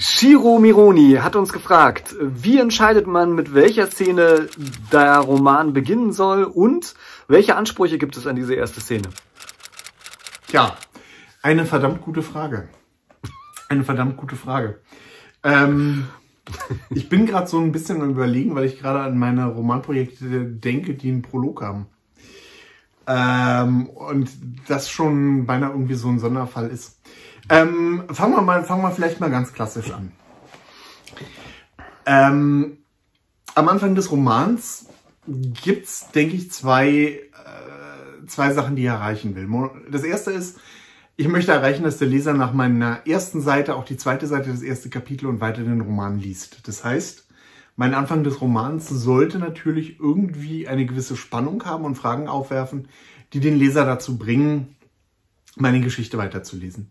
Shiro Mironi hat uns gefragt, wie entscheidet man, mit welcher Szene der Roman beginnen soll und welche Ansprüche gibt es an diese erste Szene? Tja, eine verdammt gute Frage. Eine verdammt gute Frage. Ähm, ich bin gerade so ein bisschen am Überlegen, weil ich gerade an meine Romanprojekte denke, die einen Prolog haben. Ähm, und das schon beinahe irgendwie so ein Sonderfall ist. Ähm, fangen wir mal, fangen wir vielleicht mal ganz klassisch an. Ähm, am Anfang des Romans gibt's, denke ich, zwei, äh, zwei Sachen, die er erreichen will. Das erste ist, ich möchte erreichen, dass der Leser nach meiner ersten Seite auch die zweite Seite des ersten Kapitel und weiter den Roman liest. Das heißt, mein Anfang des Romans sollte natürlich irgendwie eine gewisse Spannung haben und Fragen aufwerfen, die den Leser dazu bringen, meine Geschichte weiterzulesen.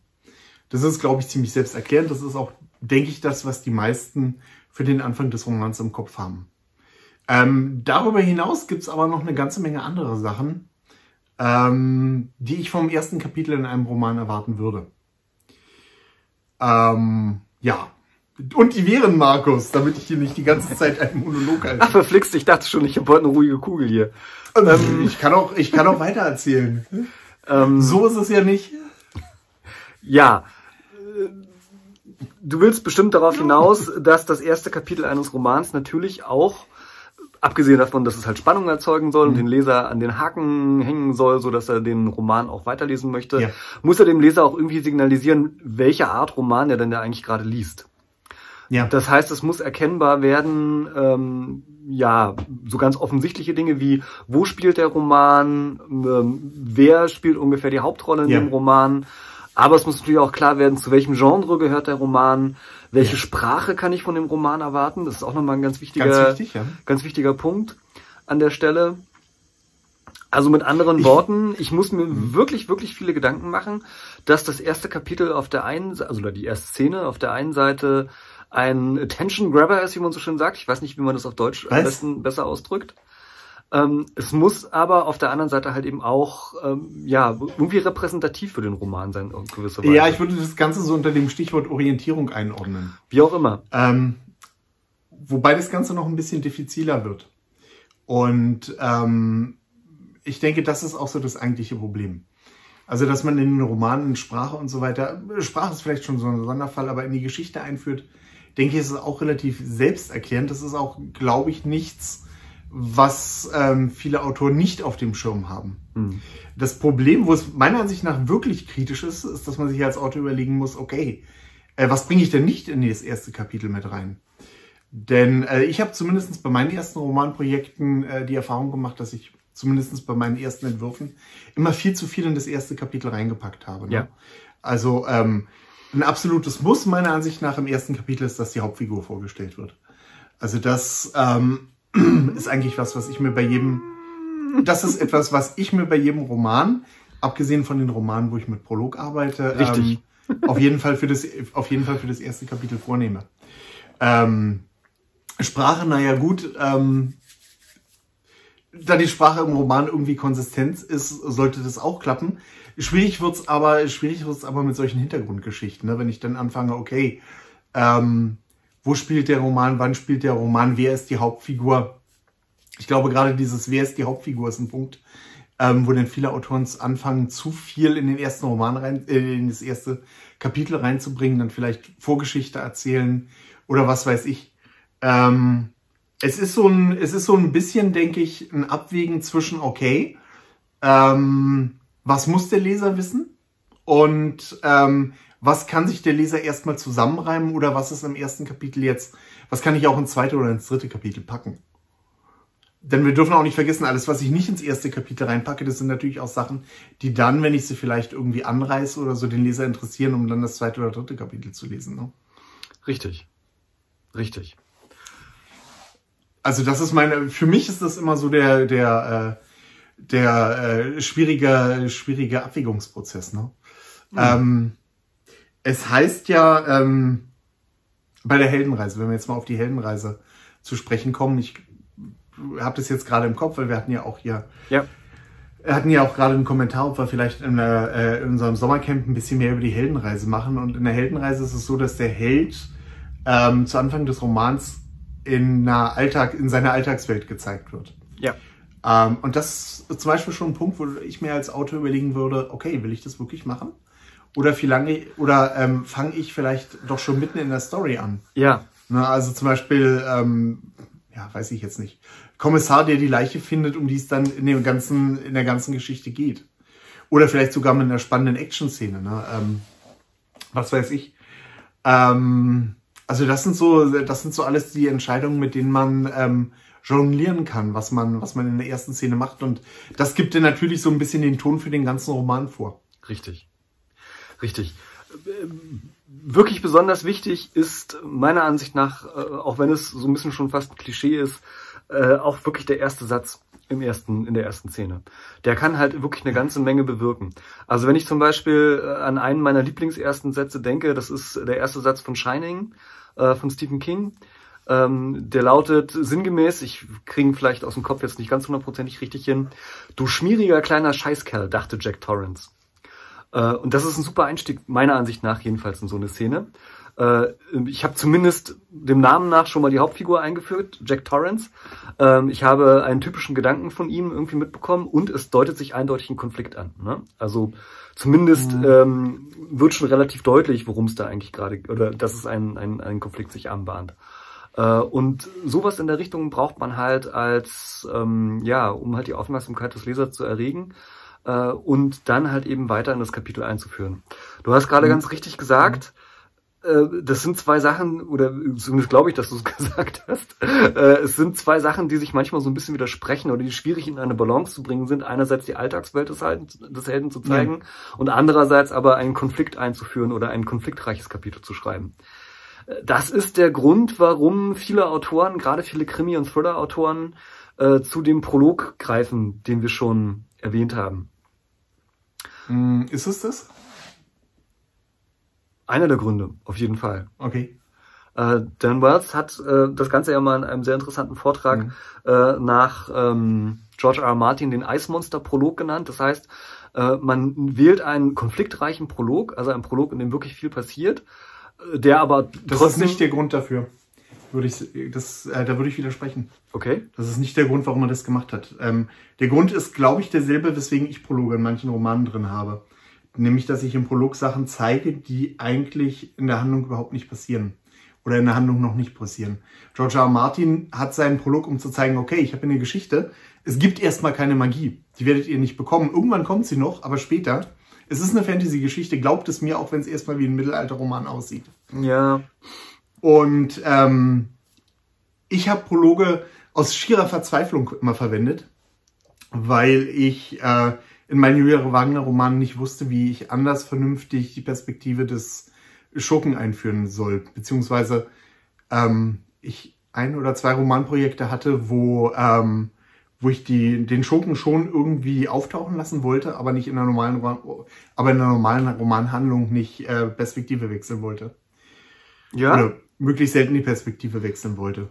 Das ist, glaube ich, ziemlich selbsterklärend. Das ist auch, denke ich, das, was die meisten für den Anfang des Romans im Kopf haben. Ähm, darüber hinaus gibt's aber noch eine ganze Menge andere Sachen, ähm, die ich vom ersten Kapitel in einem Roman erwarten würde. Ähm, ja. Und die wären, Markus, damit ich hier nicht die ganze Zeit einen Monolog halte. Ach, verflixt, ich dachte schon, ich habe heute eine ruhige Kugel hier. Ähm, ich kann auch, ich kann auch weiter erzählen. Ähm, so ist es ja nicht. Ja, du willst bestimmt darauf hinaus, dass das erste Kapitel eines Romans natürlich auch, abgesehen davon, dass es halt Spannung erzeugen soll und mhm. den Leser an den Haken hängen soll, so dass er den Roman auch weiterlesen möchte, ja. muss er dem Leser auch irgendwie signalisieren, welche Art Roman er denn da eigentlich gerade liest. Ja. Das heißt, es muss erkennbar werden, ähm, ja, so ganz offensichtliche Dinge wie, wo spielt der Roman, ähm, wer spielt ungefähr die Hauptrolle in ja. dem Roman, aber es muss natürlich auch klar werden, zu welchem Genre gehört der Roman, welche ja. Sprache kann ich von dem Roman erwarten. Das ist auch nochmal ein ganz wichtiger, ganz, wichtig, ja. ganz wichtiger Punkt an der Stelle. Also mit anderen ich, Worten, ich muss mir mhm. wirklich, wirklich viele Gedanken machen, dass das erste Kapitel auf der einen, Seite, also die erste Szene auf der einen Seite ein Attention Grabber ist, wie man so schön sagt. Ich weiß nicht, wie man das auf Deutsch Was? am besten besser ausdrückt. Ähm, es muss aber auf der anderen Seite halt eben auch ähm, ja irgendwie repräsentativ für den Roman sein, in gewisser Weise. Ja, ich würde das Ganze so unter dem Stichwort Orientierung einordnen. Wie auch immer. Ähm, wobei das Ganze noch ein bisschen diffiziler wird. Und ähm, ich denke, das ist auch so das eigentliche Problem. Also, dass man in den Romanen Sprache und so weiter, Sprache ist vielleicht schon so ein Sonderfall, aber in die Geschichte einführt, denke ich, ist es auch relativ selbsterklärend. Das ist auch, glaube ich, nichts, was ähm, viele Autoren nicht auf dem Schirm haben. Mhm. Das Problem, wo es meiner Ansicht nach wirklich kritisch ist, ist, dass man sich als Autor überlegen muss, okay, äh, was bringe ich denn nicht in das erste Kapitel mit rein? Denn äh, ich habe zumindest bei meinen ersten Romanprojekten äh, die Erfahrung gemacht, dass ich zumindest bei meinen ersten Entwürfen immer viel zu viel in das erste Kapitel reingepackt habe. Ne? Ja. Also ähm, ein absolutes Muss meiner Ansicht nach im ersten Kapitel ist, dass die Hauptfigur vorgestellt wird. Also das ähm, ist eigentlich was, was ich mir bei jedem, das ist etwas, was ich mir bei jedem Roman, abgesehen von den Romanen, wo ich mit Prolog arbeite, Richtig. Ähm, auf jeden Fall für das, auf jeden Fall für das erste Kapitel vornehme. Ähm, Sprache, naja gut, ähm, da die Sprache im Roman irgendwie konsistent ist, sollte das auch klappen. Schwierig wird's aber, schwierig wird's aber mit solchen Hintergrundgeschichten, ne? wenn ich dann anfange, okay, ähm, wo spielt der Roman, wann spielt der Roman, wer ist die Hauptfigur. Ich glaube, gerade dieses Wer ist die Hauptfigur ist ein Punkt, ähm, wo dann viele Autoren anfangen, zu viel in den ersten Roman rein, äh, in das erste Kapitel reinzubringen, dann vielleicht Vorgeschichte erzählen oder was weiß ich. Ähm, es ist so ein, es ist so ein bisschen, denke ich, ein Abwägen zwischen, okay, ähm, was muss der Leser wissen? Und ähm, was kann sich der Leser erstmal zusammenreimen oder was ist im ersten Kapitel jetzt, was kann ich auch ins zweite oder ins dritte Kapitel packen? Denn wir dürfen auch nicht vergessen, alles, was ich nicht ins erste Kapitel reinpacke, das sind natürlich auch Sachen, die dann, wenn ich sie vielleicht irgendwie anreiße oder so, den Leser interessieren, um dann das zweite oder dritte Kapitel zu lesen. Ne? Richtig. Richtig. Also das ist meine, für mich ist das immer so der, der, äh, der äh, schwierige, schwierige Abwägungsprozess. Ne? Mhm. Ähm, es heißt ja ähm, bei der Heldenreise, wenn wir jetzt mal auf die Heldenreise zu sprechen kommen, ich habe das jetzt gerade im Kopf, weil wir hatten ja auch hier, ja. wir hatten ja auch gerade einen Kommentar, ob wir vielleicht in, äh, in unserem Sommercamp ein bisschen mehr über die Heldenreise machen. Und in der Heldenreise ist es so, dass der Held ähm, zu Anfang des Romans in, einer Alltag, in seiner Alltagswelt gezeigt wird. Ja. Ähm, und das ist zum Beispiel schon ein Punkt, wo ich mir als Autor überlegen würde, okay, will ich das wirklich machen? Oder wie lange, oder ähm, fange ich vielleicht doch schon mitten in der Story an? Ja. Na, also zum Beispiel, ähm, ja, weiß ich jetzt nicht. Kommissar, der die Leiche findet, um die es dann in dem ganzen, in der ganzen Geschichte geht. Oder vielleicht sogar mit einer spannenden Action-Szene, ne? Ähm, was weiß ich. Ähm, also das sind so, das sind so alles die Entscheidungen, mit denen man ähm, jonglieren kann, was man, was man in der ersten Szene macht. Und das gibt dir natürlich so ein bisschen den Ton für den ganzen Roman vor. Richtig. Richtig. Wirklich besonders wichtig ist meiner Ansicht nach, äh, auch wenn es so ein bisschen schon fast ein Klischee ist, äh, auch wirklich der erste Satz im ersten, in der ersten Szene. Der kann halt wirklich eine ganze Menge bewirken. Also wenn ich zum Beispiel äh, an einen meiner Lieblingsersten Sätze denke, das ist der erste Satz von Shining von Stephen King. Ähm, der lautet sinngemäß, ich kriege ihn vielleicht aus dem Kopf jetzt nicht ganz hundertprozentig richtig hin, du schmieriger kleiner Scheißkerl, dachte Jack Torrance. Äh, und das ist ein super Einstieg, meiner Ansicht nach jedenfalls in so eine Szene. Äh, ich habe zumindest dem Namen nach schon mal die Hauptfigur eingeführt, Jack Torrance. Ähm, ich habe einen typischen Gedanken von ihm irgendwie mitbekommen und es deutet sich eindeutig ein Konflikt an. Ne? Also zumindest mhm. ähm, wird schon relativ deutlich, worum es da eigentlich gerade, oder dass es ein, ein, ein Konflikt sich anbahnt. Äh, und sowas in der Richtung braucht man halt als, ähm, ja, um halt die Aufmerksamkeit des Lesers zu erregen äh, und dann halt eben weiter in das Kapitel einzuführen. Du hast gerade mhm. ganz richtig gesagt, mhm äh, das sind zwei Sachen, oder zumindest glaube ich, dass du es gesagt hast. Äh, es sind zwei Sachen, die sich manchmal so ein bisschen widersprechen oder die schwierig in eine Balance zu bringen sind. Einerseits die Alltagswelt des Helden, des Helden zu zeigen ja. und andererseits aber einen Konflikt einzuführen oder ein konfliktreiches Kapitel zu schreiben. Äh, das ist der Grund, warum viele Autoren, gerade viele Krimi- und Thriller-Autoren, äh, zu dem Prolog greifen, den wir schon erwähnt haben. Hm, ist es das? Einer der Gründe, auf jeden Fall. Okay. Äh, Dan Wells hat äh, das Ganze ja mal in einem sehr interessanten Vortrag mhm. äh, nach ähm, George R. R. Martin den Eismonster-Prolog genannt. Das heißt, äh, man wählt einen konfliktreichen Prolog, also einen Prolog, in dem wirklich viel passiert, äh, der aber Das ist nicht der Grund dafür. Würde ich, das, äh, da würde ich widersprechen. Okay. Das ist nicht der Grund, warum man das gemacht hat. Ähm, der Grund ist, glaube ich, derselbe, weswegen ich Prologe in manchen Romanen drin habe. Nämlich, dass ich im Prolog Sachen zeige, die eigentlich in der Handlung überhaupt nicht passieren. Oder in der Handlung noch nicht passieren. George R. R. Martin hat seinen Prolog, um zu zeigen, okay, ich habe eine Geschichte. Es gibt erstmal keine Magie. Die werdet ihr nicht bekommen. Irgendwann kommt sie noch, aber später. Es ist eine Fantasy-Geschichte, glaubt es mir, auch wenn es erstmal wie ein Mittelalterroman aussieht. Ja. Und ähm, ich habe Prologe aus schierer Verzweiflung immer verwendet, weil ich äh, in meinen Julia Wagner-Romanen nicht wusste, wie ich anders vernünftig die Perspektive des Schurken einführen soll. Beziehungsweise ähm, ich ein oder zwei Romanprojekte hatte, wo, ähm, wo ich die, den Schurken schon irgendwie auftauchen lassen wollte, aber nicht in einer normalen, aber in einer normalen Romanhandlung nicht äh, Perspektive wechseln wollte. Ja. Oder möglichst selten die Perspektive wechseln wollte.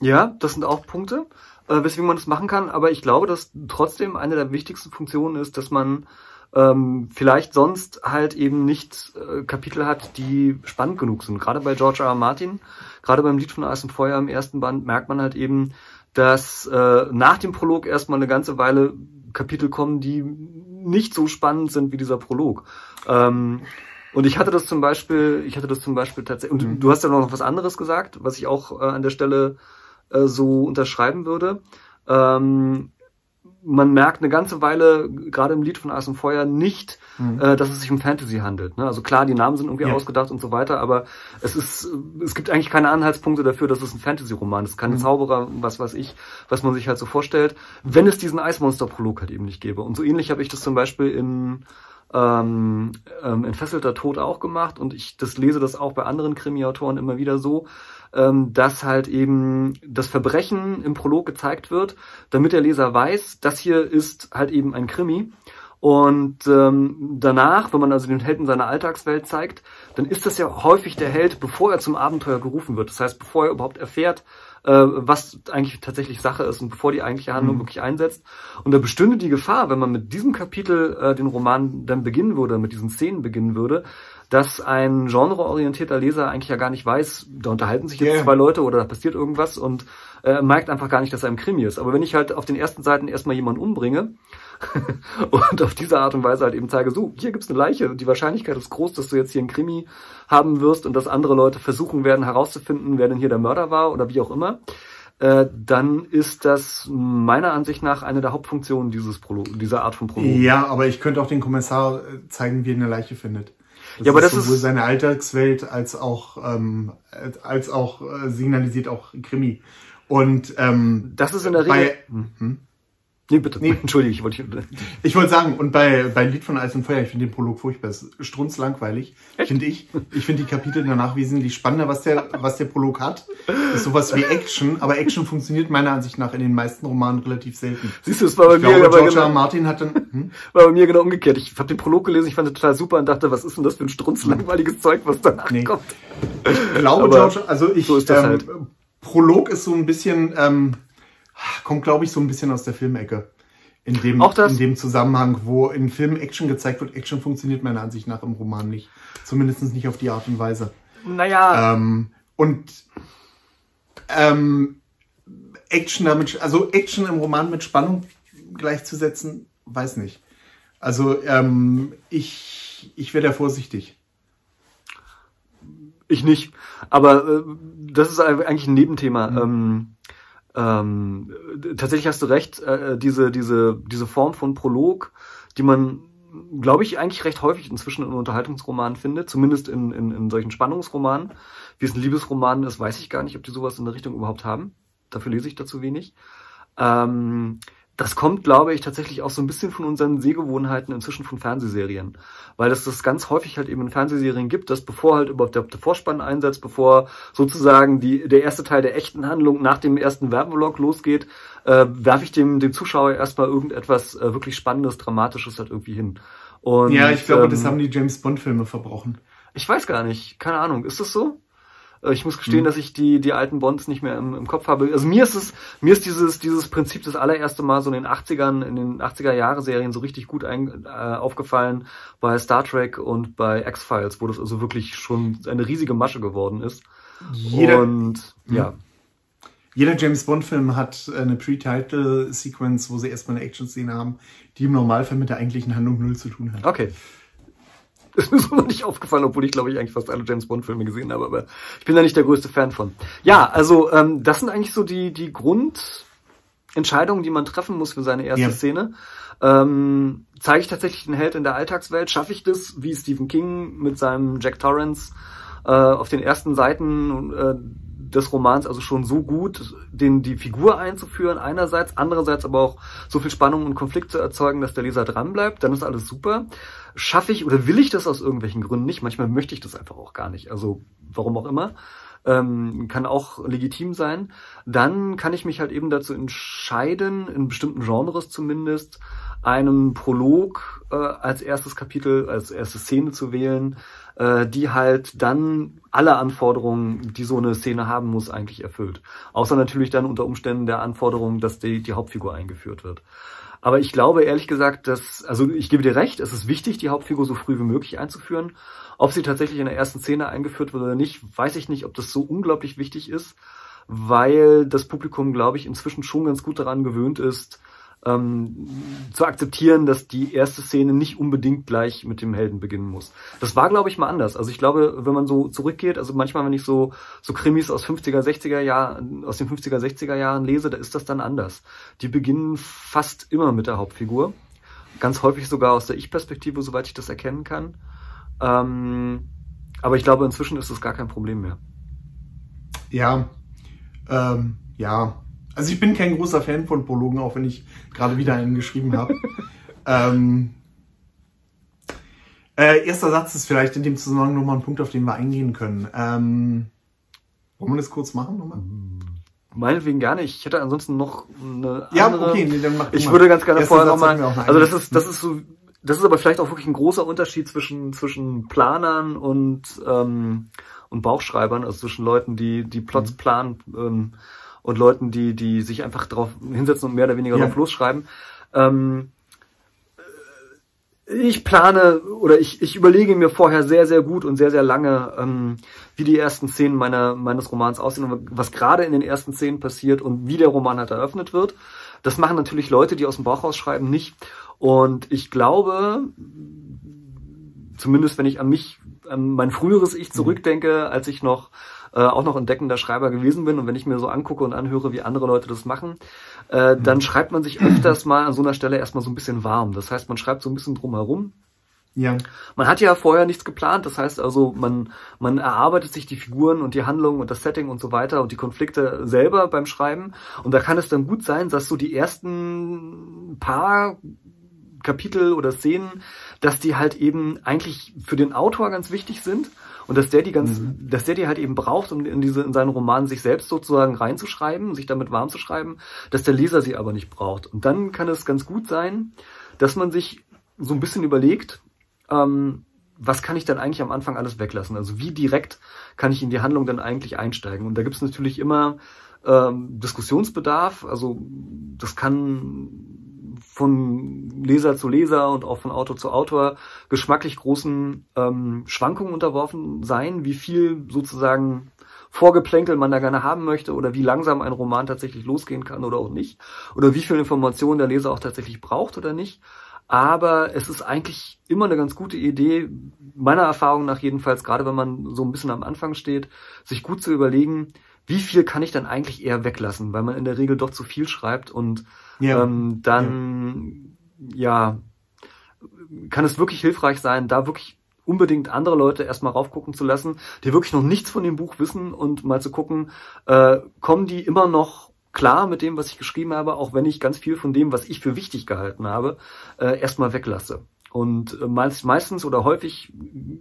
Ja, das sind auch Punkte äh, weswegen man das machen kann. Aber ich glaube, dass trotzdem eine der wichtigsten Funktionen ist, dass man ähm, vielleicht sonst halt eben nicht äh, Kapitel hat, die spannend genug sind. Gerade bei George R. R. Martin, gerade beim Lied von Eis und Feuer im ersten Band merkt man halt eben, dass äh, nach dem Prolog erstmal eine ganze Weile Kapitel kommen, die nicht so spannend sind wie dieser Prolog. Ähm, und ich hatte das zum Beispiel, ich hatte das zum Beispiel tatsächlich, und du, du hast ja noch was anderes gesagt, was ich auch äh, an der Stelle äh, so unterschreiben würde. Ähm, man merkt eine ganze Weile, gerade im Lied von Eis und Feuer, nicht, mhm. äh, dass es sich um Fantasy handelt. Ne? Also klar, die Namen sind irgendwie ja. ausgedacht und so weiter, aber es ist, es gibt eigentlich keine Anhaltspunkte dafür, dass es ein Fantasy-Roman ist. Keine mhm. Zauberer, was weiß ich, was man sich halt so vorstellt, wenn es diesen Eismonster-Prolog halt eben nicht gäbe. Und so ähnlich habe ich das zum Beispiel in ähm, ähm, Entfesselter Tod auch gemacht und ich das lese das auch bei anderen Krimi-Autoren immer wieder so, ähm, dass halt eben das Verbrechen im Prolog gezeigt wird, damit der Leser weiß, das hier ist halt eben ein Krimi. Und ähm, danach, wenn man also den Helden seiner Alltagswelt zeigt, dann ist das ja häufig der Held, bevor er zum Abenteuer gerufen wird. Das heißt, bevor er überhaupt erfährt, äh, was eigentlich tatsächlich Sache ist und bevor die eigentliche Handlung mhm. wirklich einsetzt. Und da bestünde die Gefahr, wenn man mit diesem Kapitel äh, den Roman dann beginnen würde, mit diesen Szenen beginnen würde, dass ein genreorientierter Leser eigentlich ja gar nicht weiß, da unterhalten sich jetzt Ja. zwei Leute oder da passiert irgendwas und äh, merkt einfach gar nicht, dass er ein Krimi ist. Aber wenn ich halt auf den ersten Seiten erstmal jemanden umbringe und auf diese Art und Weise halt eben zeige, so, hier gibt's eine Leiche, die Wahrscheinlichkeit ist groß, dass du jetzt hier einen Krimi haben wirst und dass andere Leute versuchen werden herauszufinden, wer denn hier der Mörder war oder wie auch immer, äh, dann ist das meiner Ansicht nach eine der Hauptfunktionen dieses Prolog, dieser Art von Prolog. Ja, aber ich könnte auch den Kommissar äh, zeigen, wie er eine Leiche findet. Ja, aber das sowohl ist- seine Alltagswelt als auch ähm, als auch äh, signalisiert auch Krimi. Und ähm, Das ist in der Regel. bei, hm? Nee, bitte. Nee. Entschuldige, ich wollte. Ich wollte sagen, und bei, bei Lied von Eis und Feuer, ich finde den Prolog furchtbar. Es ist strunzlangweilig, finde ich. Ich finde die Kapitel danach wesentlich spannender, was der, was der Prolog hat. Ist sowas wie Action, aber Action funktioniert meiner Ansicht nach in den meisten Romanen relativ selten. Siehst du, es war bei Ich mir glaube, George genau, Martin hat dann, hm? war bei mir genau umgekehrt. Ich habe den Prolog gelesen, ich fand den total super und dachte, was ist denn das für ein strunzlangweiliges Zeug, was danach Nee. kommt. Ich glaube, Aber George, also ich, so ist das ähm, halt. Prolog ist so ein bisschen, ähm, kommt glaube ich so ein bisschen aus der Filmecke. In dem, Auch das? in dem Zusammenhang, wo in Filmen Action gezeigt wird. Action funktioniert meiner Ansicht nach im Roman nicht. Zumindest nicht auf die Art und Weise. Naja, Ähm, und ähm, Action damit, also Action im Roman mit Spannung gleichzusetzen, weiß nicht. Also ähm, ich, ich wäre da vorsichtig. ich nicht. Aber äh, das ist eigentlich ein Nebenthema. Ähm, ähm, tatsächlich hast du recht, äh, diese, diese, diese Form von Prolog, die man, glaube ich, eigentlich recht häufig inzwischen in Unterhaltungsromanen findet, zumindest in, in, in solchen Spannungsromanen. Wie es ein Liebesroman ist, weiß ich gar nicht, ob die sowas in der Richtung überhaupt haben. Dafür lese ich dazu wenig. Ähm, das kommt, glaube ich, tatsächlich auch so ein bisschen von unseren Sehgewohnheiten inzwischen von Fernsehserien. Weil es das ganz häufig halt eben in Fernsehserien gibt, dass bevor halt überhaupt der, der Vorspann einsetzt, bevor sozusagen die, der erste Teil der echten Handlung nach dem ersten Werbeblock losgeht, äh, werfe ich dem, dem Zuschauer erstmal irgendetwas äh, wirklich Spannendes, Dramatisches halt irgendwie hin. Und, ja, ich glaube, das ähm, haben die James Bond Filme verbrochen. ich weiß gar nicht, keine Ahnung, ist das so? Äh, Ich muss gestehen, Mhm. dass ich die, die alten Bonds nicht mehr im, im Kopf habe. Also mir ist es, mir ist dieses, dieses Prinzip das allererste Mal so in den 80ern, in den 80er Jahre Serien so richtig gut ein, äh, aufgefallen bei Star Trek und bei X-Files, wo das also wirklich schon eine riesige Masche geworden ist. Jeder, und ja, jeder James Bond Film hat eine Pre-Title Sequence, wo sie erstmal eine Action-Szene haben, die im Normalfall mit der eigentlichen Handlung null zu tun hat. okay. Ist mir so noch nicht aufgefallen, obwohl ich glaube ich eigentlich fast alle James Bond Filme gesehen habe, aber ich bin da nicht der größte Fan von. Ja, also ähm, das sind eigentlich so die die Grundentscheidungen, die man treffen muss für seine erste Ja. Szene. Ähm, zeige ich tatsächlich den Held in der Alltagswelt? Schaffe ich das, wie Stephen King mit seinem Jack Torrance äh, auf den ersten Seiten äh, des Romans also schon so gut, den die Figur einzuführen einerseits, andererseits aber auch so viel Spannung und Konflikt zu erzeugen, dass der Leser dranbleibt, dann ist alles super. Schaffe ich oder will ich das aus irgendwelchen Gründen nicht? Manchmal möchte ich das einfach auch gar nicht. Also warum auch immer. Ähm, kann auch legitim sein. Dann kann ich mich halt eben dazu entscheiden, in bestimmten Genres zumindest, einen Prolog äh, als erstes Kapitel, als erste Szene zu wählen, äh, die halt dann alle Anforderungen, die so eine Szene haben muss, eigentlich erfüllt. Außer natürlich dann unter Umständen der Anforderung, dass die, die Hauptfigur eingeführt wird. Aber ich glaube ehrlich gesagt, dass, also ich gebe dir recht, es ist wichtig, die Hauptfigur so früh wie möglich einzuführen. Ob sie tatsächlich in der ersten Szene eingeführt wird oder nicht, weiß ich nicht, ob das so unglaublich wichtig ist, weil das Publikum, glaube ich, inzwischen schon ganz gut daran gewöhnt ist, ähm, zu akzeptieren, dass die erste Szene nicht unbedingt gleich mit dem Helden beginnen muss. Das war, glaube ich, mal anders. Also ich glaube, wenn man so zurückgeht, also manchmal, wenn ich so, so Krimis aus 50er, 60er Jahren, aus den 50er, 60er Jahren lese, da ist das dann anders. Die beginnen fast immer mit der Hauptfigur. Ganz häufig sogar aus der Ich-Perspektive, soweit ich das erkennen kann. Ähm, aber ich glaube, inzwischen ist das gar kein Problem mehr. Ja, ähm, ja. Also ich bin kein großer Fan von Prologen, auch wenn ich gerade wieder einen geschrieben habe. ähm, äh, erster Satz ist vielleicht in dem Zusammenhang nochmal ein Punkt, auf den wir eingehen können. Ähm, wollen wir das kurz machen nochmal? Meinetwegen gerne. Ich hätte ansonsten noch eine Ja, andere. okay, nee, dann mach Ich mal. würde ganz gerne Erster vorher nochmal. Also das ist, das ist so, das ist aber vielleicht auch wirklich ein großer Unterschied zwischen zwischen Planern und ähm, und Bauchschreibern, also zwischen Leuten, die die Plots Mhm. planen ähm, und Leuten, die die sich einfach drauf hinsetzen und mehr oder weniger Ja. drauf losschreiben. Ähm, ich plane oder ich, ich überlege mir vorher sehr, sehr gut und sehr, sehr lange, ähm, wie die ersten Szenen meiner, meines Romans aussehen und was gerade in den ersten Szenen passiert und wie der Roman halt eröffnet wird. Das machen natürlich Leute, die aus dem Bauch rausschreiben, nicht. Und ich glaube, zumindest wenn ich an mich, an mein früheres Ich mhm. zurückdenke, als ich noch äh, auch noch entdeckender Schreiber gewesen bin und wenn ich mir so angucke und anhöre, wie andere Leute das machen, äh, dann mhm. schreibt man sich öfters mal an so einer Stelle erstmal so ein bisschen warm. Das heißt, man schreibt so ein bisschen drumherum. Ja. Man hat ja vorher nichts geplant, das heißt also, man, man erarbeitet sich die Figuren und die Handlungen und das Setting und so weiter und die Konflikte selber beim Schreiben. Und da kann es dann gut sein, dass so die ersten paar Kapitel oder Szenen, dass die halt eben eigentlich für den Autor ganz wichtig sind und dass der die ganz, mhm. dass der die halt eben braucht, um in diese, in seinen Roman sich selbst sozusagen reinzuschreiben, sich damit warm zu schreiben, dass der Leser sie aber nicht braucht. Und dann kann es ganz gut sein, dass man sich so ein bisschen überlegt, ähm, was kann ich dann eigentlich am Anfang alles weglassen? Also wie direkt kann ich in die Handlung dann eigentlich einsteigen? Und da gibt es natürlich immer ähm, Diskussionsbedarf. Also das kann von Leser zu Leser und auch von Autor zu Autor geschmacklich großen ähm, Schwankungen unterworfen sein, wie viel sozusagen Vorgeplänkel man da gerne haben möchte oder wie langsam ein Roman tatsächlich losgehen kann oder auch nicht oder wie viel Informationen der Leser auch tatsächlich braucht oder nicht. Aber es ist eigentlich immer eine ganz gute Idee, meiner Erfahrung nach jedenfalls, gerade wenn man so ein bisschen am Anfang steht, sich gut zu überlegen, wie viel kann ich dann eigentlich eher weglassen, weil man in der Regel doch zu viel schreibt und ja. ähm, dann ja. ja kann es wirklich hilfreich sein, da wirklich unbedingt andere Leute erstmal raufgucken zu lassen, die wirklich noch nichts von dem Buch wissen und mal zu gucken, äh, kommen die immer noch klar mit dem, was ich geschrieben habe, auch wenn ich ganz viel von dem, was ich für wichtig gehalten habe, äh, erstmal weglasse. Und äh, meist, meistens oder häufig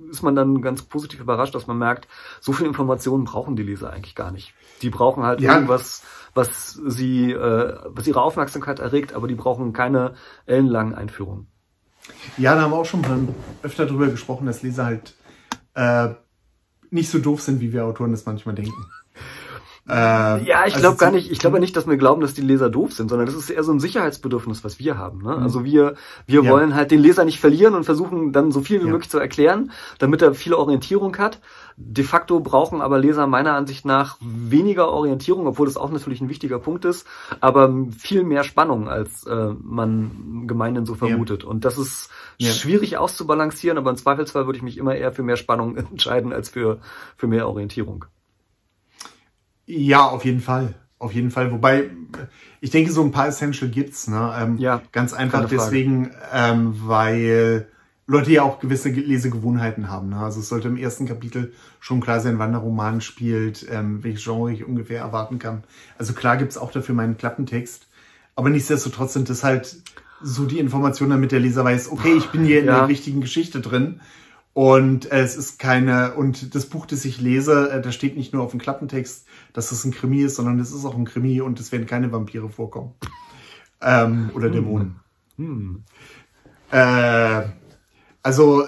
ist man dann ganz positiv überrascht, dass man merkt, so viel Informationen brauchen die Leser eigentlich gar nicht. Die brauchen halt ja. irgendwas, was sie, äh, was ihre Aufmerksamkeit erregt, aber die brauchen keine ellenlangen Einführungen. Ja, da haben wir auch schon mal öfter drüber gesprochen, dass Leser halt äh, nicht so doof sind, wie wir Autoren das manchmal denken. Äh, ja, ich also glaube gar nicht, ich glaube nicht, dass wir glauben, dass die Leser doof sind, sondern das ist eher so ein Sicherheitsbedürfnis, was wir haben. Ne? Also wir, wir ja. wollen halt den Leser nicht verlieren und versuchen dann so viel wie ja. möglich zu erklären, damit er viele Orientierung hat. De facto brauchen aber Leser meiner Ansicht nach weniger Orientierung, obwohl das auch natürlich ein wichtiger Punkt ist, aber viel mehr Spannung, als äh, man gemeinhin so vermutet. Ja. Und das ist schwierig auszubalancieren, aber im Zweifelsfall würde ich mich immer eher für mehr Spannung entscheiden als für, für mehr Orientierung. Ja, auf jeden Fall. Auf jeden Fall. Wobei, ich denke, so ein paar Essential gibt's. Ne? Ähm, ja, ganz einfach deswegen, ähm, weil Leute ja auch gewisse Lesegewohnheiten haben. Ne? Also es sollte im ersten Kapitel schon klar sein, wann der Roman spielt, ähm, welches Genre ich ungefähr erwarten kann. Also klar gibt's auch dafür meinen Klappentext. Aber nichtsdestotrotz sind das halt so die Informationen, damit der Leser weiß, okay, ich bin hier in ja. der richtigen Geschichte drin und es ist keine, und das Buch, das ich lese, äh, da steht nicht nur auf dem Klappentext, dass es ein Krimi ist, sondern es ist auch ein Krimi und es werden keine Vampire vorkommen. Ähm, oder hm. Dämonen. Hm. Äh, also, äh,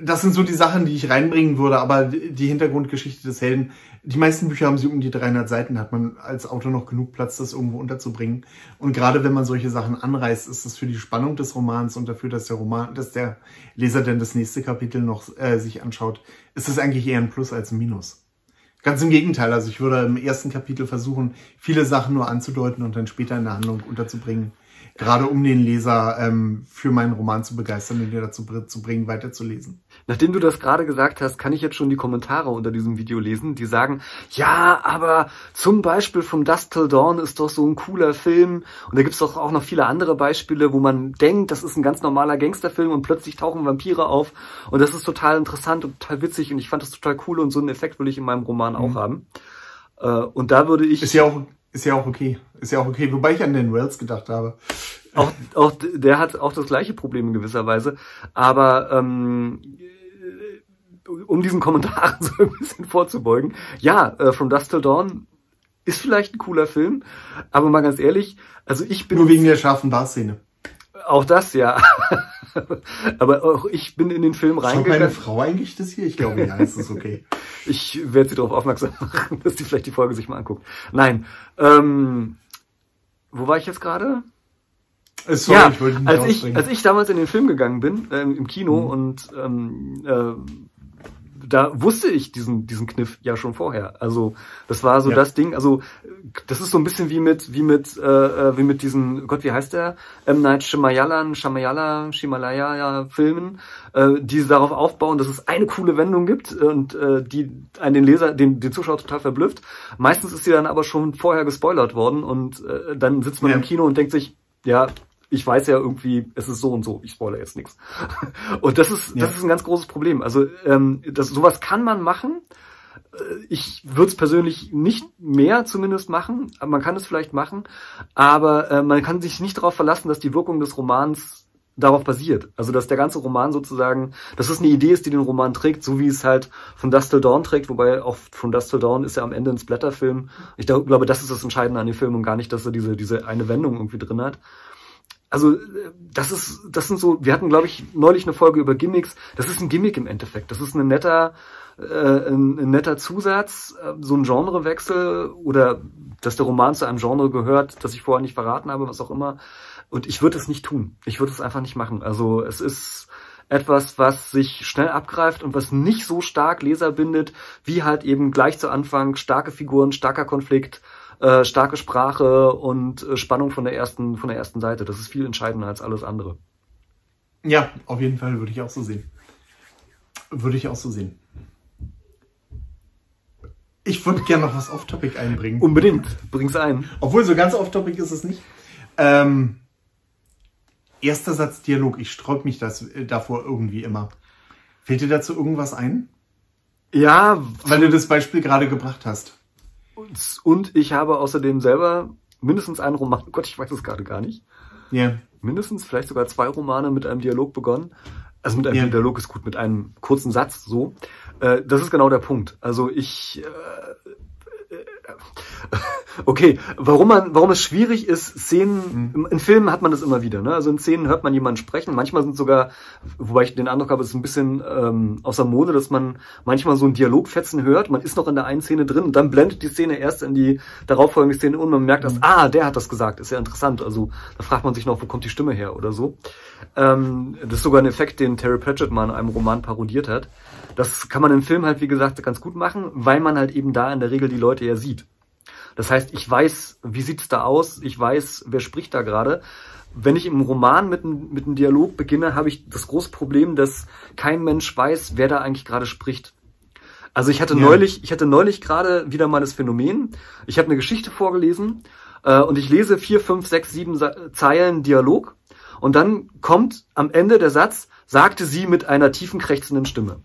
das sind so die Sachen, die ich reinbringen würde, aber die Hintergrundgeschichte des Helden die meisten Bücher haben sie um die 300 Seiten, hat man als Autor noch genug Platz, das irgendwo unterzubringen. Und gerade wenn man solche Sachen anreißt, ist das für die Spannung des Romans und dafür, dass der Roman, dass der Leser dann das nächste Kapitel noch äh, sich anschaut, ist das eigentlich eher ein Plus als ein Minus. Ganz im Gegenteil, also ich würde im ersten Kapitel versuchen, viele Sachen nur anzudeuten und dann später in der Handlung unterzubringen gerade um den Leser ähm, für meinen Roman zu begeistern und ihn dazu zu bringen, weiterzulesen. Nachdem du das gerade gesagt hast, kann ich jetzt schon die Kommentare unter diesem Video lesen, die sagen, ja, aber zum Beispiel vom Dust Till Dawn ist doch so ein cooler Film und da gibt's doch auch noch viele andere Beispiele, wo man denkt, das ist ein ganz normaler Gangsterfilm und plötzlich tauchen Vampire auf und das ist total interessant und total witzig und ich fand das total cool und so einen Effekt will ich in meinem Roman mhm. auch haben. Äh, und da würde ich... Ist ja auch ist ja auch okay. Ist ja auch okay. Wobei ich an den Wells gedacht habe. Auch, auch der hat auch das gleiche Problem in gewisser Weise. Aber ähm, um diesen Kommentaren so ein bisschen vorzubeugen, ja, äh, From Dust Till Dawn ist vielleicht ein cooler Film, aber mal ganz ehrlich, also ich bin... Nur wegen der scharfen Barszene. Auch das, ja. Aber auch ich bin in den Film reingegangen. Schaut meine Frau eigentlich das hier? Ich glaube, ja, ist das okay. ich werde sie darauf aufmerksam machen, dass sie vielleicht die Folge sich mal anguckt. Nein. Ähm, wo war ich jetzt gerade? Sorry, ja, ich als ich, als ich damals in den Film gegangen bin, ähm, im Kino Mhm. und ähm, äh, da wusste ich diesen, diesen Kniff ja schon vorher. Also das war so Ja. das Ding, also das ist so ein bisschen wie mit, wie mit, äh, äh, wie mit diesen, Gott, wie heißt der? M. Night Shyamalan, Shyamalaya, Shimalaya Filmen, äh, die darauf aufbauen, dass es eine coole Wendung gibt und äh, die einen den Leser, den, den Zuschauer total verblüfft. Meistens ist sie dann aber schon vorher gespoilert worden und äh, dann sitzt man Ja. im Kino und denkt sich, ja, ich weiß ja irgendwie, es ist so und so, ich spoilere jetzt nichts. Und das ist, das Ja. ist ein ganz großes Problem. Also ähm, das, sowas kann man machen. Äh, Ich würde es persönlich nicht mehr zumindest machen, man kann es vielleicht machen, aber äh, man kann sich nicht darauf verlassen, dass die Wirkung des Romans darauf basiert. Also dass der ganze Roman sozusagen, dass es eine Idee ist, die den Roman trägt, so wie es halt von Dust Till Dawn trägt, wobei auch von Dust Till Dawn ist ja am Ende ein Splatterfilm. Ich glaub- glaube, das ist das Entscheidende an dem Film und gar nicht, dass er diese, diese eine Wendung irgendwie drin hat. Also äh, das ist, das sind so, wir hatten, glaube ich, neulich eine Folge über Gimmicks. Das ist ein Gimmick im Endeffekt. Das ist ein netter, äh, ein, ein netter Zusatz, äh, so ein Genrewechsel oder dass der Roman zu einem Genre gehört, das ich vorher nicht verraten habe, was auch immer. Und ich würde es nicht tun. Ich würde es einfach nicht machen. Also es ist etwas, was sich schnell abgreift und was nicht so stark Leser bindet, wie halt eben gleich zu Anfang starke Figuren, starker Konflikt, äh, starke Sprache und äh, Spannung von der ersten von der ersten Seite. Das ist viel entscheidender als alles andere. Ja, auf jeden Fall würde ich auch so sehen. Würde ich auch so sehen. Ich würde gerne noch was off-topic einbringen. Unbedingt, bring's ein. Obwohl, so ganz off-topic ist es nicht. Ähm, erster Satz Dialog. Ich sträub mich das, äh, davor irgendwie immer. Fällt dir dazu irgendwas ein? Ja, Weil du das Beispiel gerade gebracht hast. Und, und ich habe außerdem selber mindestens einen Roman, oh Gott, ich weiß es gerade gar nicht, Ja. mindestens vielleicht sogar zwei Romane mit einem Dialog begonnen. Also mit einem Ja. Dialog ist gut, mit einem kurzen Satz so. Äh, das ist genau der Punkt. Also ich äh, äh, Okay, warum man, warum es schwierig ist, Szenen, Mhm. in Filmen hat man das immer wieder, ne? Also in Szenen hört man jemanden sprechen, manchmal sind sogar, wobei ich den Eindruck habe, es ist ein bisschen ähm, außer Mode, dass man manchmal so ein Dialogfetzen hört, man ist noch in der einen Szene drin und dann blendet die Szene erst in die darauffolgende Szene und man merkt, dass, Mhm. ah, der hat das gesagt, ist ja interessant. Also da fragt man sich noch, wo kommt die Stimme her oder so. Ähm, das ist sogar ein Effekt, den Terry Pratchett mal in einem Roman parodiert hat. Das kann man im Film halt, wie gesagt, ganz gut machen, weil man halt eben da in der Regel die Leute ja sieht. Das heißt, ich weiß, wie sieht's da aus, ich weiß, wer spricht da gerade. Wenn ich im Roman mit, einem- mit einem Dialog beginne, habe ich das große Problem, dass kein Mensch weiß, wer da eigentlich gerade spricht. Also ich hatte Ja. neulich, ich hatte neulich gerade wieder mal das Phänomen. Ich habe eine Geschichte vorgelesen äh, und ich lese vier, fünf, sechs, sieben Zeilen Dialog und dann kommt am Ende der Satz, sagte sie mit einer tiefen krächzenden Stimme.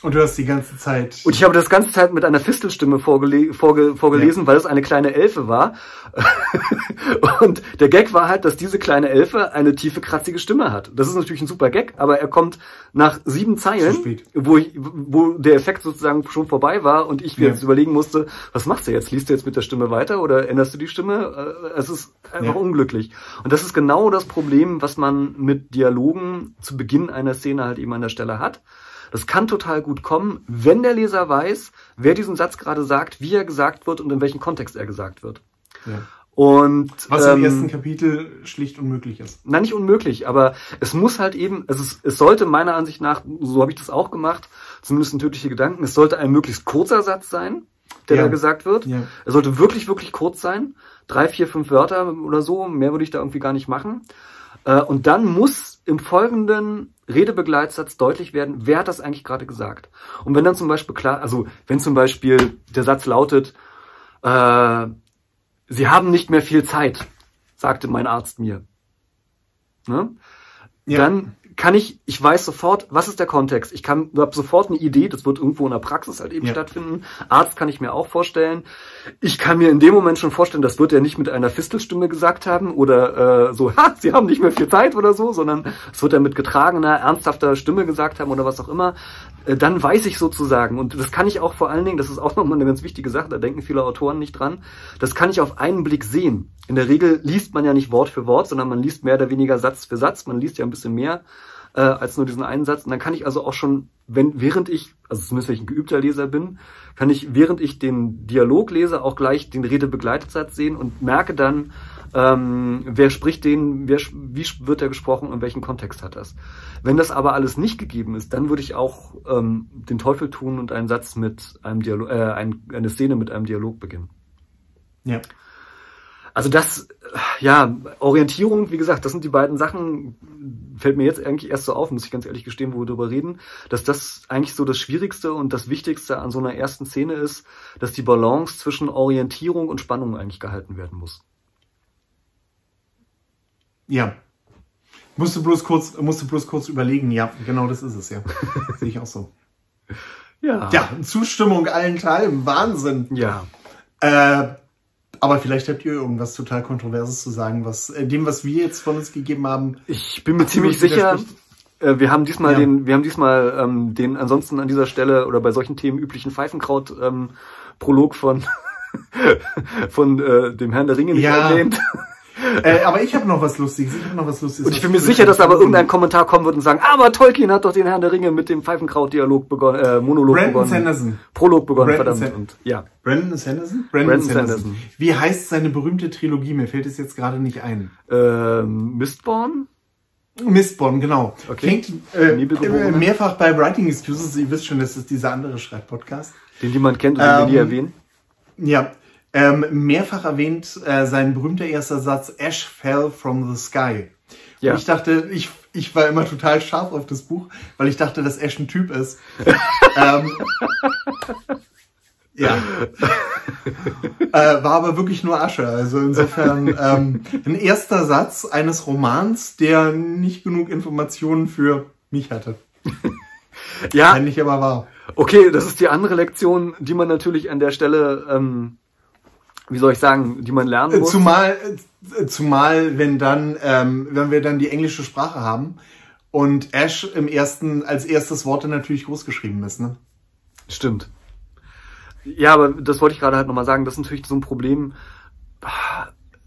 Und du hast die ganze Zeit. Und ich habe das ganze Zeit mit einer Fistelstimme vorgele vorge vorgelesen, weil es eine kleine Elfe war. und der Gag war halt, dass diese kleine Elfe eine tiefe, kratzige Stimme hat. Das ist natürlich ein super Gag, aber er kommt nach sieben Zeilen, wo, ich, wo der Effekt sozusagen schon vorbei war und ich mir Ja. jetzt überlegen musste, was machst du jetzt? Liest du jetzt mit der Stimme weiter oder änderst du die Stimme? Äh, Es ist einfach Ja. unglücklich. Und das ist genau das Problem, was man mit Dialogen zu Beginn einer Szene halt eben an der Stelle hat. Das kann total gut kommen, wenn der Leser weiß, wer diesen Satz gerade sagt, wie er gesagt wird und in welchem Kontext er gesagt wird. ja. Und Was im ähm, ersten Kapitel schlicht unmöglich ist. na, nicht unmöglich, aber es muss halt eben, es, es sollte meiner Ansicht nach, so habe ich das auch gemacht, zumindest ein tödliche Gedanken, es sollte ein möglichst kurzer Satz sein, der Ja. da gesagt wird. Ja. Er sollte wirklich, wirklich kurz sein. Drei, vier, fünf Wörter oder so, mehr würde ich da irgendwie gar nicht machen. Äh, Und dann muss im folgenden Redebegleitsatz deutlich werden, wer hat das eigentlich gerade gesagt. Und wenn dann zum Beispiel klar, also wenn zum Beispiel der Satz lautet, äh, Sie haben nicht mehr viel Zeit, sagte mein Arzt mir. Ne? Ja. Dann kann ich, ich weiß sofort, was ist der Kontext. Ich kann, habe sofort eine Idee, das wird irgendwo in der Praxis halt eben Ja. stattfinden. Arzt kann ich mir auch vorstellen. Ich kann mir in dem Moment schon vorstellen, das wird er nicht mit einer Fistelstimme gesagt haben oder äh, so, ha, Sie haben nicht mehr viel Zeit oder so, sondern es wird er mit getragener, ernsthafter Stimme gesagt haben oder was auch immer. Äh, dann weiß ich sozusagen, und das kann ich auch vor allen Dingen, das ist auch nochmal eine ganz wichtige Sache, da denken viele Autoren nicht dran, das kann ich auf einen Blick sehen. In der Regel liest man ja nicht Wort für Wort, sondern man liest mehr oder weniger Satz für Satz, man liest ja ein bisschen mehr äh, als nur diesen einen Satz. Und dann kann ich also auch schon, wenn, während ich, also zumindest wenn ich ein geübter Leser bin, kann ich, während ich den Dialog lese, auch gleich den Redebegleitsatz sehen und merke dann, ähm, wer spricht den, wer, wie wird er gesprochen und welchen Kontext hat das. Wenn das aber alles nicht gegeben ist, dann würde ich auch ähm, den Teufel tun und einen Satz mit einem Dialog, äh, ein, eine Szene mit einem Dialog beginnen. Ja. Also das, ja, Orientierung, wie gesagt, das sind die beiden Sachen, fällt mir jetzt eigentlich erst so auf, muss ich ganz ehrlich gestehen, wo wir drüber reden, dass das eigentlich so das Schwierigste und das Wichtigste an so einer ersten Szene ist, dass die Balance zwischen Orientierung und Spannung eigentlich gehalten werden muss. Ja. Musste bloß kurz, musste bloß kurz überlegen, ja, genau das ist es, ja. Sehe ich auch so. Ja. Ja, Zustimmung allen Teilen, Wahnsinn. Ja. Äh, aber vielleicht habt ihr irgendwas total Kontroverses zu sagen, was äh, dem, was wir jetzt von uns gegeben haben. Ich bin mir ziemlich sicher, äh, wir haben diesmal Ja. den, wir haben diesmal ähm, den ansonsten an dieser Stelle oder bei solchen Themen üblichen Pfeifenkraut ähm, Prolog von von äh, dem Herrn der Ringe nicht Ja. erwähnt. Äh, aber ich habe noch was Lustiges. Ich habe noch was Lustiges. Und ich bin mir sicher, dass aber irgendein Kommentar kommen wird und sagen, aber Tolkien hat doch den Herrn der Ringe mit dem Pfeifenkraut-Dialog begonnen, äh, Monolog Brandon begonnen. Sanderson. Prolog begonnen, Brandon verdammt. San- Und, ja. Brandon Sanderson? Brandon Sanderson. Wie heißt seine berühmte Trilogie? Mir fällt es jetzt gerade nicht ein. Ähm, Mistborn? Mistborn, genau. Okay. Fängt äh, äh, mehrfach bei Writing Excuses. Ihr wisst schon, das ist dieser andere Schreibpodcast. Den niemand kennt und den wir Ähm, nie erwähnen. Ja, ähm, mehrfach erwähnt äh, sein berühmter erster Satz, Ash fell from the sky. Ja. Und ich dachte, ich, ich war immer total scharf auf das Buch, weil ich dachte, dass Ash ein Typ ist. ähm, ja. äh, war aber wirklich nur Asche. Also insofern ähm, ein erster Satz eines Romans, der nicht genug Informationen für mich hatte. Ja, Eigentlich aber war. okay, das ist die andere Lektion, die man natürlich an der Stelle, ähm, wie soll ich sagen, die man lernen Äh, muss. Zumal, äh, zumal, wenn dann, ähm, wenn wir dann die englische Sprache haben und Ash im ersten, als erstes Wort dann natürlich groß geschrieben ist, ne? Stimmt. Ja, aber das wollte ich gerade halt nochmal sagen, das ist natürlich so ein Problem,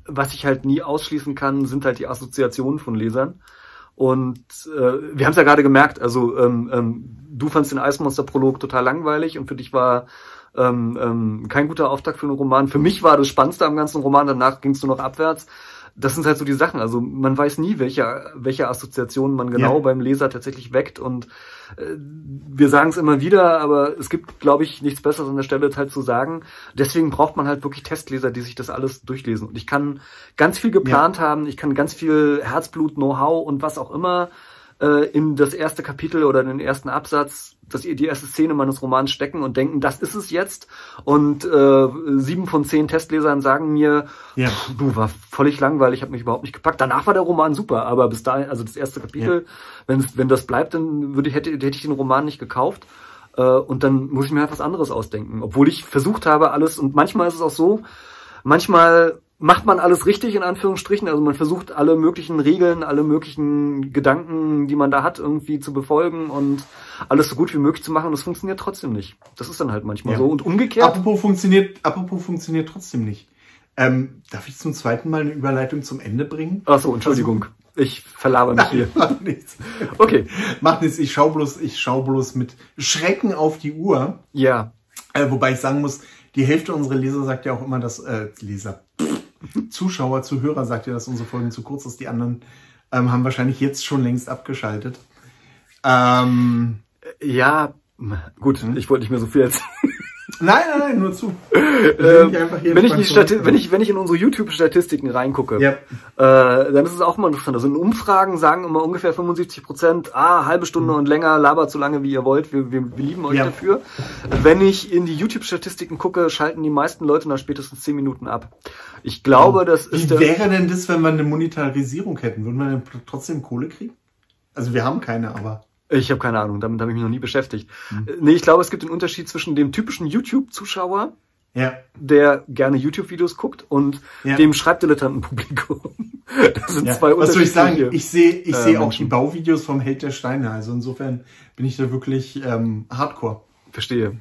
was ich halt nie ausschließen kann, sind halt die Assoziationen von Lesern. Und äh, wir haben es ja gerade gemerkt, also ähm, ähm, du fandst den Eismonster-Prolog total langweilig und für dich war ähm, ähm, kein guter Auftakt für einen Roman. Für mich war das Spannendste am ganzen Roman, danach ging es nur noch abwärts. Das sind halt so die Sachen. Also man weiß nie, welche, welche Assoziationen man genau Ja. beim Leser tatsächlich weckt. Und äh, wir sagen es immer wieder, aber es gibt, glaube ich, nichts Besseres an der Stelle halt zu sagen. Deswegen braucht man halt wirklich Testleser, die sich das alles durchlesen. Und ich kann ganz viel geplant haben, ich kann ganz viel Herzblut, Know-how und was auch immer äh, in das erste Kapitel oder in den ersten Absatz, dass ihr die erste Szene meines Romans stecken und denken, das ist es jetzt. Und äh, sieben von zehn Testlesern sagen mir, Ja. pff, du war völlig langweilig, hat mich überhaupt nicht gepackt. Danach war der Roman super, aber bis dahin, also das erste Kapitel, wenn es, wenn das bleibt, dann würde ich, hätte, hätte ich den Roman nicht gekauft. Äh, und dann muss ich mir halt was anderes ausdenken. Obwohl ich versucht habe, alles, und manchmal ist es auch so, manchmal macht man alles richtig, in Anführungsstrichen. Also man versucht alle möglichen Regeln, alle möglichen Gedanken, die man da hat, irgendwie zu befolgen und alles so gut wie möglich zu machen. Und das funktioniert trotzdem nicht. Das ist dann halt manchmal Ja. so. Und umgekehrt. Apropos funktioniert, apropos funktioniert trotzdem nicht. Ähm, darf ich zum zweiten Mal eine Überleitung zum Ende bringen? Ach so, Entschuldigung. Ich verlaber mich hier. Macht nichts. Okay. Macht nichts. Ich schau bloß, ich schau bloß mit Schrecken auf die Uhr. Ja. Äh, wobei ich sagen muss, die Hälfte unserer Leser sagt ja auch immer, dass äh, Leser, Zuschauer, Zuhörer sagt ja, dass unsere Folgen zu kurz ist. Die anderen ähm, haben wahrscheinlich jetzt schon längst abgeschaltet. Ähm, Ja. Gut, ich wollte nicht mehr so viel erzählen. Nein, nein, nein, nur zu. Ähm, wenn, ich die wenn, ich, wenn ich in unsere YouTube-Statistiken reingucke, Ja. äh, dann ist es auch mal interessant. Also in Umfragen sagen immer ungefähr 75 Prozent, ah, halbe Stunde und länger, labert so lange, wie ihr wollt, wir, wir, wir lieben euch Ja. dafür. Wenn ich in die YouTube-Statistiken gucke, schalten die meisten Leute nach spätestens 10 Minuten ab. Ich glaube, das Wie ist der... wäre denn das, wenn wir eine Monetarisierung hätten? Würden wir dann trotzdem Kohle kriegen? Also wir haben keine, aber. Ich habe keine Ahnung, damit habe ich mich noch nie beschäftigt. Hm. Äh, Nee, ich glaube, es gibt einen Unterschied zwischen dem typischen YouTube-Zuschauer, Ja. der gerne YouTube-Videos guckt, und Ja. dem Schreibdilettantenpublikum. Das sind ja. zwei Was soll ich sagen? Ich sehe ich äh, sehe auch Menschen. die Bauvideos vom Held der Steine. Also insofern bin ich da wirklich ähm, hardcore. Verstehe.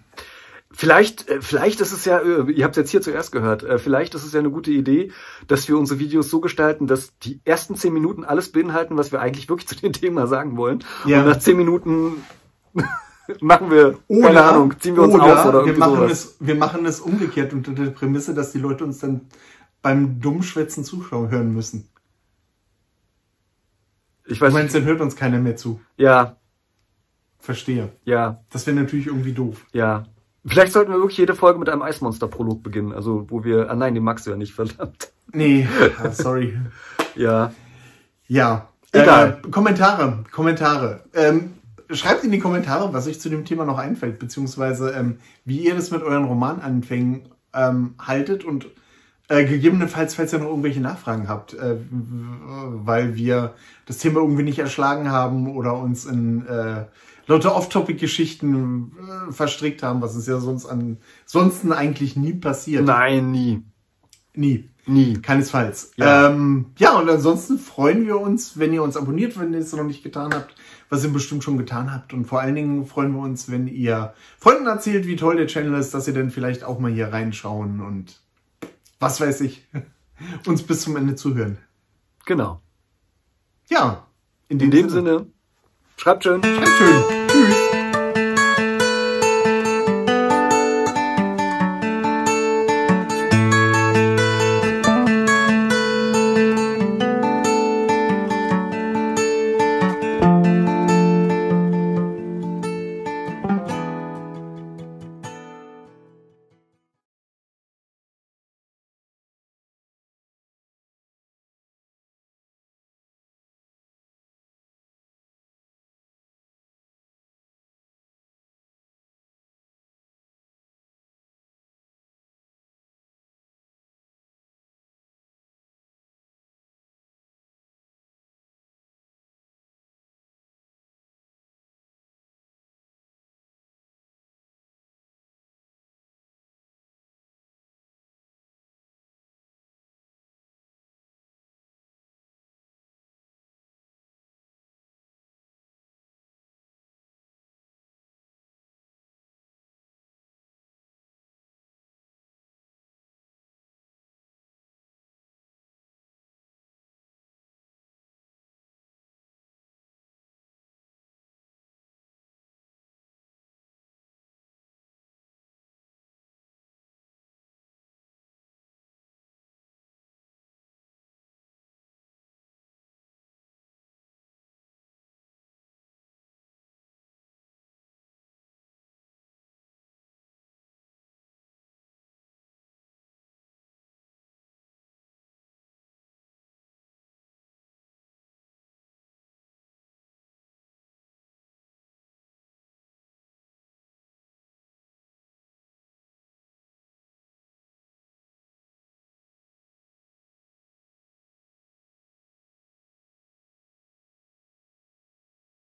Vielleicht, äh, vielleicht ist es ja, äh, ihr habt es jetzt hier zuerst gehört, äh, vielleicht ist es ja eine gute Idee, dass wir unsere Videos so gestalten, dass die ersten zehn Minuten alles beinhalten, was wir eigentlich wirklich zu dem Thema sagen wollen. Ja. Und nach zehn Minuten machen wir, Oder, keine Ahnung, ziehen wir uns oder aus oder wir irgendwie machen sowas. es, wir machen es umgekehrt unter der Prämisse, dass die Leute uns dann beim Dummschwätzen zuhören müssen. Ich weiß Du meinst, dann hört uns keiner mehr zu. Ja, Verstehe. ja, Das wäre natürlich irgendwie doof. ja. Vielleicht sollten wir wirklich jede Folge mit einem Eismonster-Prolog beginnen. Also, wo wir. Ah nein, den magst du ja nicht, verdammt. Nee, ah, sorry. Ja. Ja. Egal. Äh, Kommentare, Kommentare. Ähm, schreibt in die Kommentare, was euch zu dem Thema noch einfällt, beziehungsweise ähm, wie ihr das mit euren Romananfängen ähm, haltet und äh, gegebenenfalls, falls ihr noch irgendwelche Nachfragen habt, äh, weil wir das Thema irgendwie nicht erschlagen haben oder uns in äh, lauter Off-Topic-Geschichten äh, verstrickt haben, was ist ja sonst ansonsten eigentlich nie passiert. Nein, nie. Nie. Nie. Keinesfalls. Ja. Ähm, ja, und ansonsten freuen wir uns, wenn ihr uns abonniert, wenn ihr es noch nicht getan habt, was ihr bestimmt schon getan habt. Und vor allen Dingen freuen wir uns, wenn ihr Freunden erzählt, wie toll der Channel ist, dass sie dann vielleicht auch mal hier reinschauen und was weiß ich, uns bis zum Ende zuhören. Genau. Ja, In dem Sinne, schreibt schön. Schön.